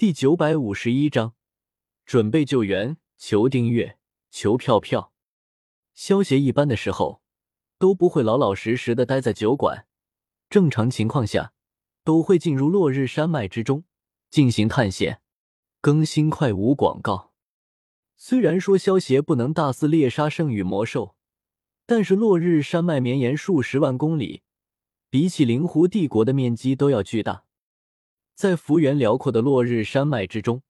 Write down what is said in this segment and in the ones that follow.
第九百五十一章，准备救援，求订阅，求票票。萧协一般的时候都不会老老实实的待在酒馆，正常情况下都会进入落日山脉之中进行探险。更新快无广告。虽然说萧协不能大肆猎杀圣域魔兽，但是落日山脉绵延数十万公里，比起灵狐帝国的面积都要巨大。在幅员辽阔的落日山脉之中，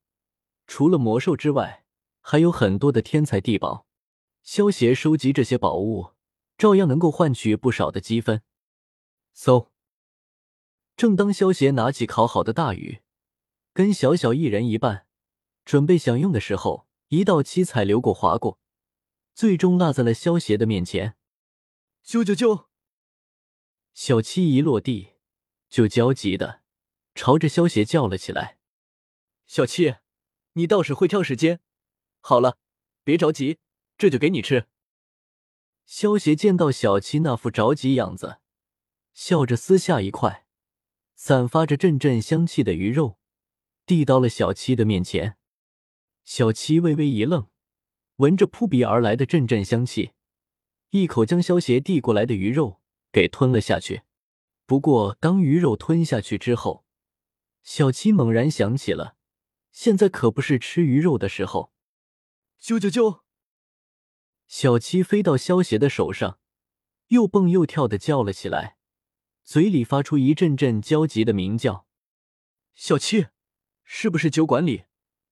除了魔兽之外，还有很多的天才地宝。萧协收集这些宝物，照样能够换取不少的积分。嗖！正当萧协拿起烤好的大鱼，跟小小一人一半，准备享用的时候，一道七彩流过划过，最终落在了萧协的面前。啾啾啾！小七一落地，就焦急的。朝着萧邪叫了起来：“小七，你倒是会挑时间。好了，别着急，这就给你吃。”萧邪见到小七那副着急样子，笑着撕下一块散发着阵阵香气的鱼肉，递到了小七的面前。小七微微一愣，闻着扑鼻而来的阵阵香气，一口将萧邪递过来的鱼肉给吞了下去。不过，当鱼肉吞下去之后，小七猛然想起了，现在可不是吃鱼肉的时候。啾啾啾！小七飞到萧邪的手上，又蹦又跳的叫了起来，嘴里发出一阵阵焦急的鸣叫。小七，是不是酒馆里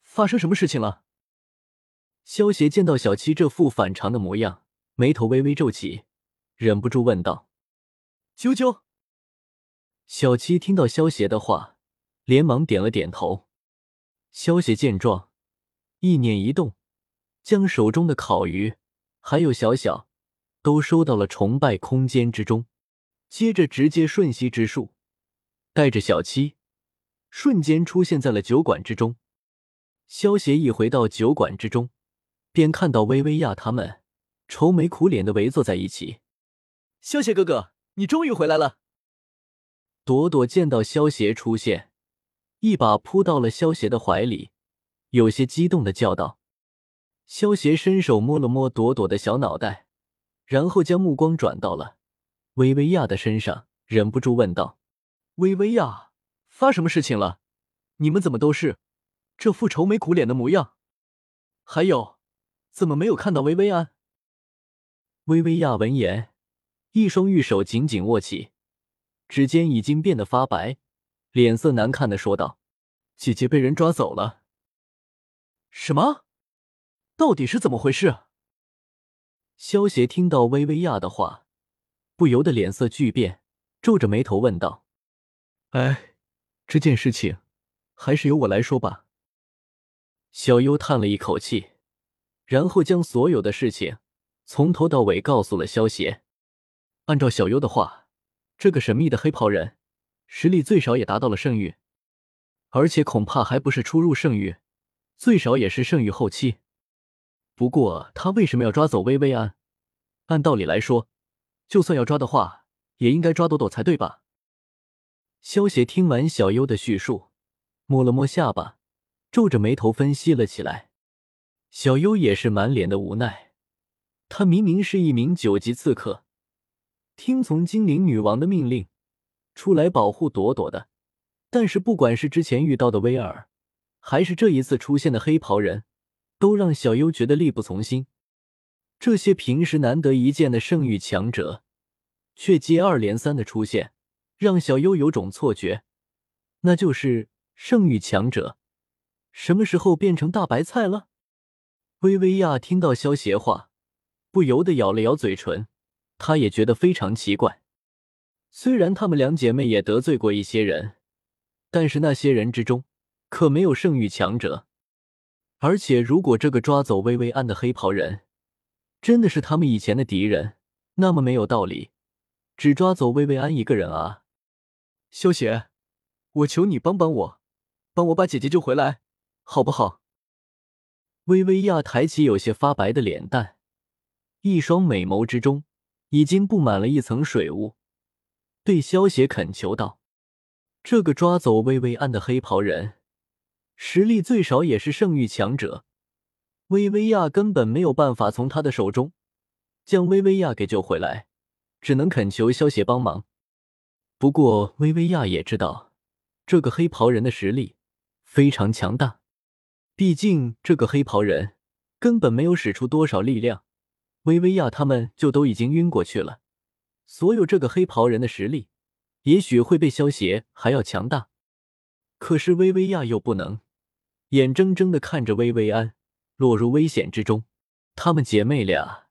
发生什么事情了？萧邪见到小七这副反常的模样，眉头微微皱起，忍不住问道：“啾啾！”小七听到萧邪的话。连忙点了点头。萧邪见状，意念一动，将手中的烤鱼还有小小都收到了崇拜空间之中。接着，直接瞬息之术，带着小七瞬间出现在了酒馆之中。萧邪一回到酒馆之中，便看到薇薇娅他们愁眉苦脸的围坐在一起。萧邪哥哥，你终于回来了！朵朵见到萧邪出现。一把扑到了萧邪的怀里，有些激动的叫道：“萧邪，伸手摸了摸朵朵的小脑袋，然后将目光转到了薇薇娅的身上，忍不住问道：‘薇薇娅，发什么事情了？你们怎么都是这副愁眉苦脸的模样？还有，怎么没有看到薇薇安？’薇薇娅闻言，一双玉手紧紧握起，指尖已经变得发白。”脸色难看的说道：“姐姐被人抓走了。”什么？到底是怎么回事？萧协听到薇薇娅的话，不由得脸色巨变，皱着眉头问道：“哎，这件事情还是由我来说吧。”小优叹了一口气，然后将所有的事情从头到尾告诉了萧协。按照小优的话，这个神秘的黑袍人。实力最少也达到了圣域，而且恐怕还不是初入圣域，最少也是圣域后期。不过他为什么要抓走薇薇安？按道理来说，就算要抓的话，也应该抓朵朵才对吧？萧协听完小优的叙述，摸了摸下巴，皱着眉头分析了起来。小优也是满脸的无奈，他明明是一名九级刺客，听从精灵女王的命令。出来保护朵朵的，但是不管是之前遇到的威尔，还是这一次出现的黑袍人，都让小优觉得力不从心。这些平时难得一见的圣域强者，却接二连三的出现，让小优有种错觉，那就是圣域强者什么时候变成大白菜了？薇薇娅听到萧邪话，不由得咬了咬嘴唇，她也觉得非常奇怪。虽然她们两姐妹也得罪过一些人，但是那些人之中可没有圣域强者。而且，如果这个抓走薇薇安的黑袍人真的是他们以前的敌人，那么没有道理只抓走薇薇安一个人啊！萧邪，我求你帮帮我，帮我把姐姐救回来，好不好？薇薇娅抬起有些发白的脸蛋，一双美眸之中已经布满了一层水雾。对萧邪恳求道：“这个抓走薇薇安的黑袍人，实力最少也是圣域强者。薇薇娅根本没有办法从他的手中将薇薇娅给救回来，只能恳求萧协帮忙。不过，薇薇娅也知道这个黑袍人的实力非常强大，毕竟这个黑袍人根本没有使出多少力量，薇薇娅他们就都已经晕过去了。所有这个黑袍人的实力，也许会被萧协还要强大，可是薇薇娅又不能，眼睁睁的看着薇薇安落入危险之中。她们姐妹俩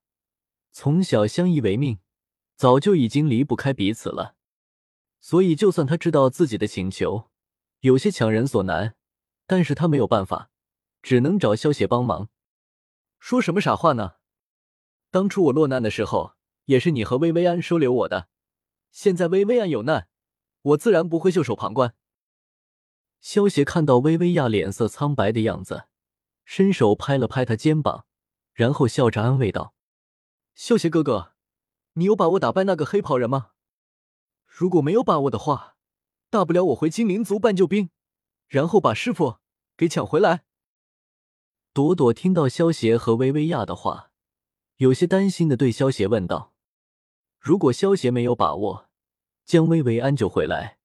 从小相依为命，早就已经离不开彼此了。所以，就算他知道自己的请求有些强人所难，但是他没有办法，只能找萧协帮忙。说什么傻话呢？当初我落难的时候，也是你和薇薇安收留我的。现在薇薇安有难，我自然不会袖手旁观。萧协看到薇薇亚脸色苍白的样子，伸手拍了拍她肩膀，然后笑着安慰道：“萧协哥哥，你有把握打败那个黑袍人吗？”如果没有把握的话，大不了我回精灵族搬救兵，然后把师傅给抢回来。朵朵听到萧协和薇薇亚的话，有些担心的对萧协问道：“如果萧协没有把握将薇薇安救回来，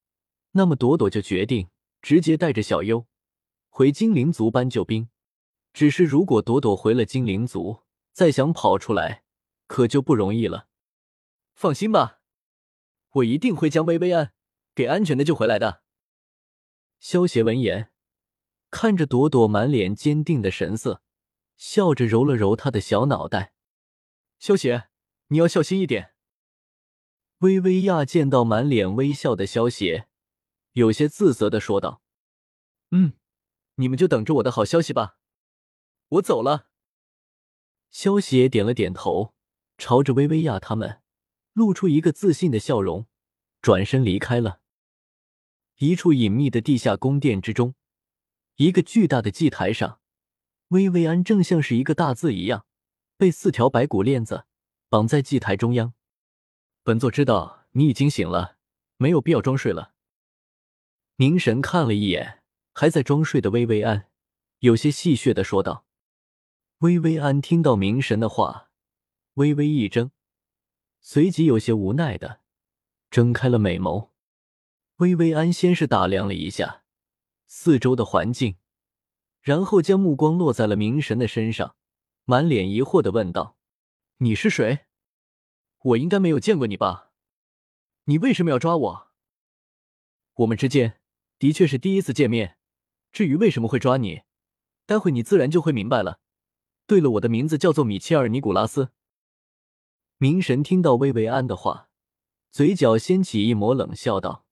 那么朵朵就决定直接带着小优回精灵族搬救兵。只是如果朵朵回了精灵族，再想跑出来，可就不容易了。放心吧。”我一定会将薇薇安给安全的救回来的。萧协闻言，看着朵朵满脸坚定的神色，笑着揉了揉她的小脑袋。萧协，你要小心一点。薇薇娅见到满脸微笑的萧协，有些自责的说道：“嗯，你们就等着我的好消息吧。我走了。”萧协点了点头，朝着薇薇娅他们。露出一个自信的笑容，转身离开了。一处隐秘的地下宫殿之中，一个巨大的祭台上，薇薇安正像是一个大字一样，被四条白骨链子绑在祭台中央。本座知道你已经醒了，没有必要装睡了。明神看了一眼还在装睡的薇薇安，有些戏谑的说道。薇薇安听到明神的话，微微一怔。随即有些无奈的睁开了美眸，薇薇安先是打量了一下四周的环境，然后将目光落在了明神的身上，满脸疑惑的问道：“你是谁？我应该没有见过你吧？你为什么要抓我？我们之间的确是第一次见面，至于为什么会抓你，待会你自然就会明白了。对了，我的名字叫做米切尔·尼古拉斯。”明神听到薇薇安的话，嘴角掀起一抹冷笑，道：“